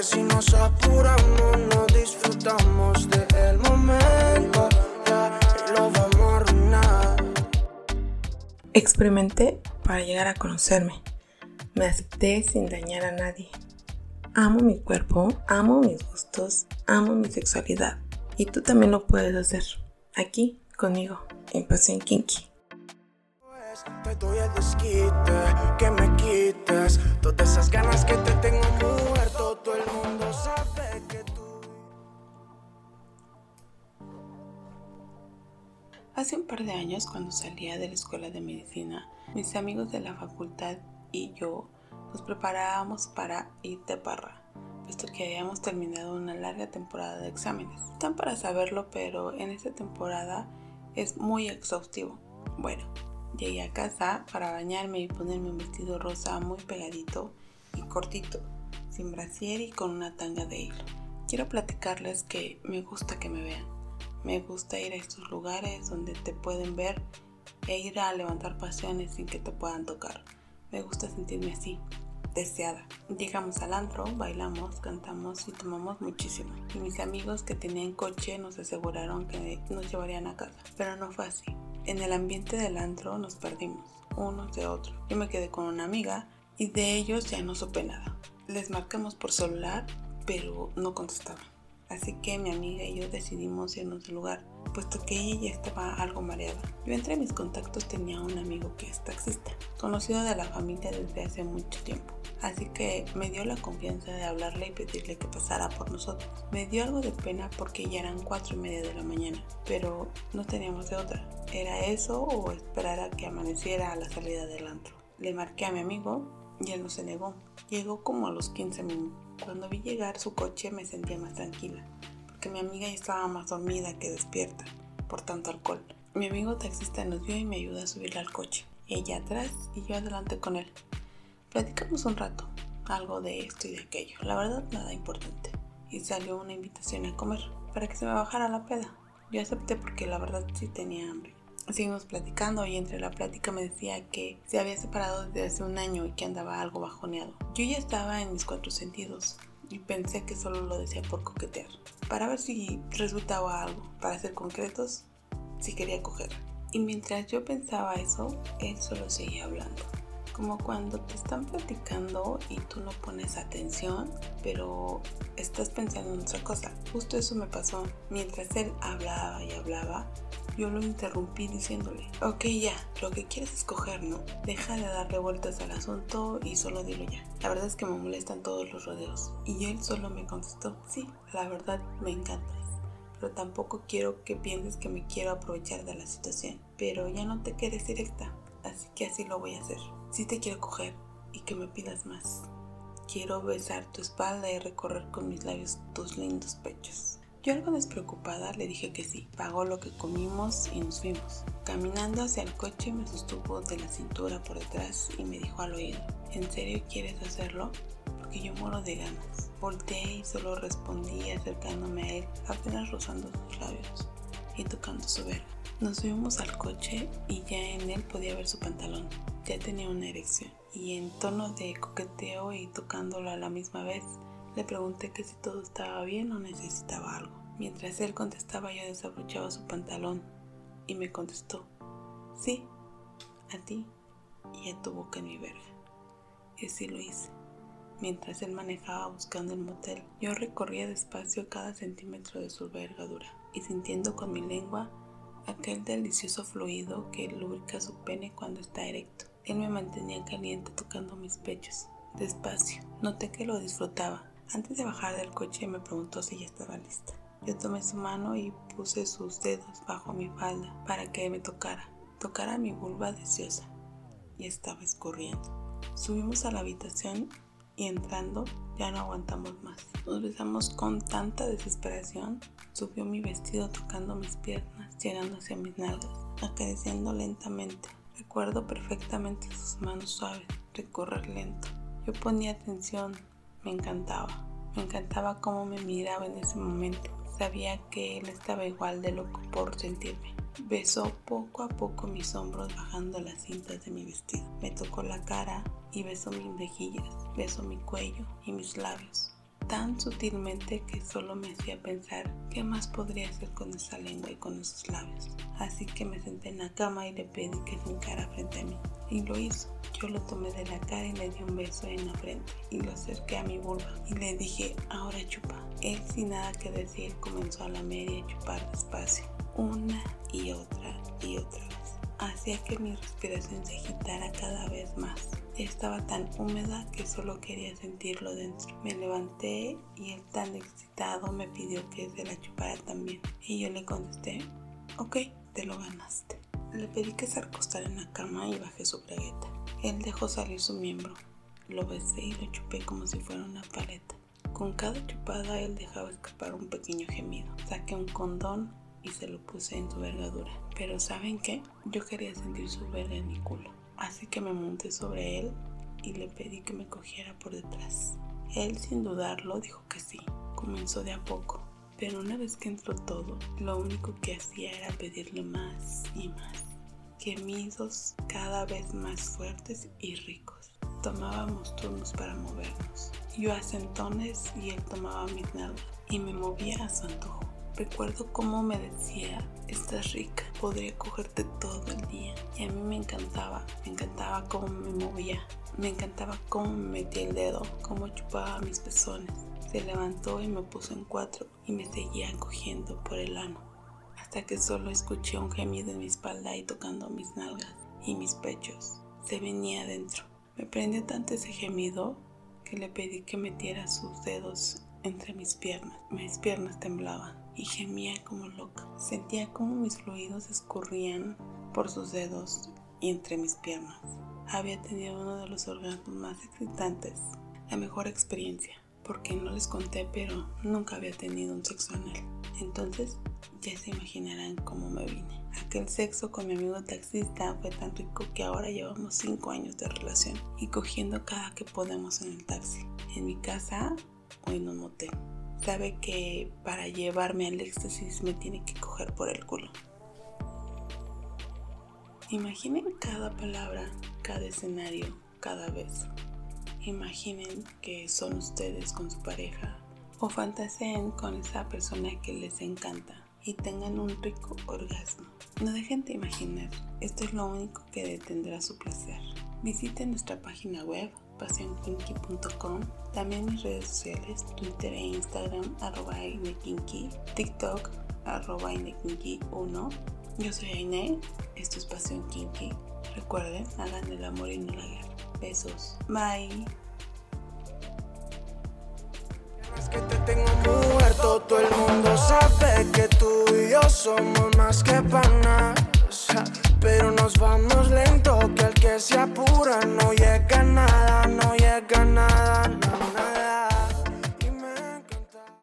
que si nos apuramos no disfrutamos del momento. y lo vamos a arruinar. Experimenté para llegar a conocerme. Me acepté sin dañar a nadie. Amo mi cuerpo, amo mis gustos, amo mi sexualidad. Y tú también lo puedes hacer. Aquí, conmigo, en Pasión Kinky. Te doy el desquite, que me quites todas esas ganas que Hace un par de años, cuando salía de la escuela de medicina, mis amigos de la facultad y yo nos preparábamos para ir de parra, puesto que habíamos terminado una larga temporada de exámenes. Están para saberlo, pero en esta temporada es muy exhaustivo. Bueno, llegué a casa para bañarme y ponerme un vestido rosa muy pegadito y cortito, sin brasier y con una tanga de hilo. Quiero platicarles que me gusta que me vean. Me gusta ir a estos lugares donde te pueden ver e ir a levantar pasiones sin que te puedan tocar. Me gusta sentirme así, deseada. Llegamos al antro, bailamos, cantamos y tomamos muchísimo. Y mis amigos que tenían coche nos aseguraron que nos llevarían a casa, pero no fue así. En el ambiente del antro nos perdimos, unos de otros. Yo me quedé con una amiga y de ellos ya no supe nada. Les marcamos por celular, pero no contestaban. Así que mi amiga y yo decidimos irnos del lugar, puesto que ella ya estaba algo mareada. Yo entre mis contactos tenía un amigo que es taxista, conocido de la familia desde hace mucho tiempo. Así que me dio la confianza de hablarle y pedirle que pasara por nosotros. Me dio algo de pena porque ya eran cuatro y media de la mañana, pero no teníamos de otra. Era eso o esperar a que amaneciera a la salida del antro. Le marqué a mi amigo y él no se negó. Llegó como a los 15 minutos. Cuando vi llegar su coche me sentía más tranquila, porque mi amiga ya estaba más dormida que despierta por tanto alcohol. Mi amigo taxista nos vio y me ayudó a subirla al coche. Ella atrás y yo adelante con él. Platicamos un rato, algo de esto y de aquello, la verdad nada importante. Y salió una invitación a comer, para que se me bajara la peda. Yo acepté porque la verdad sí tenía hambre. Seguimos platicando y entre la plática me decía que se había separado desde hace un año y que andaba algo bajoneado. Yo ya estaba en mis cuatro sentidos y pensé que solo lo decía por coquetear, para ver si resultaba algo, para ser concretos, si quería coger. Y mientras yo pensaba eso, él solo seguía hablando. Como cuando te están platicando y tú no pones atención, pero estás pensando en otra cosa. Justo eso me pasó. Mientras él hablaba y hablaba, yo lo interrumpí diciéndole, ok ya, lo que quieres es coger, ¿no? Deja de darle vueltas al asunto y solo dilo ya. La verdad es que me molestan todos los rodeos. Y él solo me contestó, sí, la verdad me encantas. Pero tampoco quiero que pienses que me quiero aprovechar de la situación. Pero ya no te quedes directa, así que así lo voy a hacer. Sí te quiero coger y que me pidas más. Quiero besar tu espalda y recorrer con mis labios tus lindos pechos. Yo algo despreocupada le dije que sí, pagó lo que comimos y nos fuimos. Caminando hacia el coche me sostuvo de la cintura por detrás y me dijo al oído, ¿en serio quieres hacerlo? Porque yo muero de ganas. Volteé y solo respondí acercándome a él, apenas rozando sus labios y tocando su verga. Nos subimos al coche y ya en él podía ver su pantalón. Ya tenía una erección y en tono de coqueteo y tocándolo a la misma vez, le pregunté que si todo estaba bien o necesitaba algo. Mientras él contestaba yo desabrochaba su pantalón y me contestó, sí, a ti y a tu boca en mi verga. Y así lo hice. Mientras él manejaba buscando el motel, yo recorría despacio cada centímetro de su vergadura y sintiendo con mi lengua aquel delicioso fluido que lubrica su pene cuando está erecto. Él me mantenía caliente tocando mis pechos. Despacio, noté que lo disfrutaba. Antes de bajar del coche me preguntó si ya estaba lista. Yo tomé su mano y puse sus dedos bajo mi falda para que me tocara, tocara mi vulva deseosa. Y estaba escurriendo. Subimos a la habitación y entrando ya no aguantamos más. Nos besamos con tanta desesperación. Subió mi vestido tocando mis piernas, llegando hacia mis nalgas, acariciando lentamente. Recuerdo perfectamente sus manos suaves, recorrer lento. Yo ponía atención, me encantaba. Me encantaba cómo me miraba en ese momento. Sabía que él estaba igual de loco por sentirme. Besó poco a poco mis hombros bajando las cintas de mi vestido. Me tocó la cara y besó mis mejillas, besó mi cuello y mis labios. tan sutilmente que solo me hacía pensar qué más podría hacer con esa lengua y con esos labios. Así que me senté en la cama y le pedí que se encara frente a mí. Y lo hizo. Yo lo tomé de la cara y le di un beso en la frente y lo acerqué a mi vulva y le dije, ahora chupa. Él sin nada que decir comenzó a lamer y a chupar despacio, una y otra y otra vez. Hacía que mi respiración se agitara cada vez más. Estaba tan húmeda que solo quería sentirlo dentro. Me levanté y él tan excitado me pidió que se la chupara también. Y yo le contesté, ok, te lo ganaste. Le pedí que se recostara en la cama y bajé su bragueta. Él dejó salir su miembro. Lo besé y lo chupé como si fuera una paleta. Con cada chupada él dejaba escapar un pequeño gemido. Saqué un condón y se lo puse en su vergadura. Pero ¿saben qué? Yo quería sentir su verga en mi culo. Así que me monté sobre él y le pedí que me cogiera por detrás. Él sin dudarlo dijo que sí. Comenzó de a poco. Pero una vez que entró todo, lo único que hacía era pedirle más y más. Gemidos cada vez más fuertes y ricos. Tomábamos turnos para movernos. Yo a y él tomaba mis nalgas y me movía a su antojo. Recuerdo cómo me decía, estás rica, podría cogerte todo el día. Y a mí me encantaba, me encantaba cómo me movía, me encantaba cómo me metía el dedo, cómo chupaba mis pezones. Se levantó y me puso en cuatro y me seguía cogiendo por el ano, hasta que solo escuché un gemido en mi espalda y tocando mis nalgas y mis pechos. Se venía adentro. Me prendió tanto ese gemido que le pedí que metiera sus dedos entre mis piernas. Mis piernas temblaban y gemía como loca. Sentía como mis fluidos escurrían por sus dedos y entre mis piernas. Había tenido uno de los orgasmos más excitantes, la mejor experiencia, porque no les conté, pero nunca había tenido un sexo anal. Entonces, ya se imaginarán cómo me vine. Aquel sexo con mi amigo taxista fue tan rico que ahora llevamos 5 años de relación y cogiendo cada que podemos en el taxi, en mi casa o en un motel sabe que para llevarme al éxtasis me tiene que coger por el culo. Imaginen cada palabra, cada escenario, cada beso. Imaginen que son ustedes con su pareja o fantaseen con esa persona que les encanta y tengan un rico orgasmo. No dejen de imaginar, esto es lo único que detendrá su placer. Visiten nuestra página web pasionkinky.com, también mis redes sociales, Twitter e Instagram, arroba Ainekinky, TikTok, arroba 1 Yo soy Aine, esto es Pasión Kinky. Recuerden, hagan el amor y no la guerra. Besos. Bye. Somos más que panas. Pero nos vamos lento, que el que se apura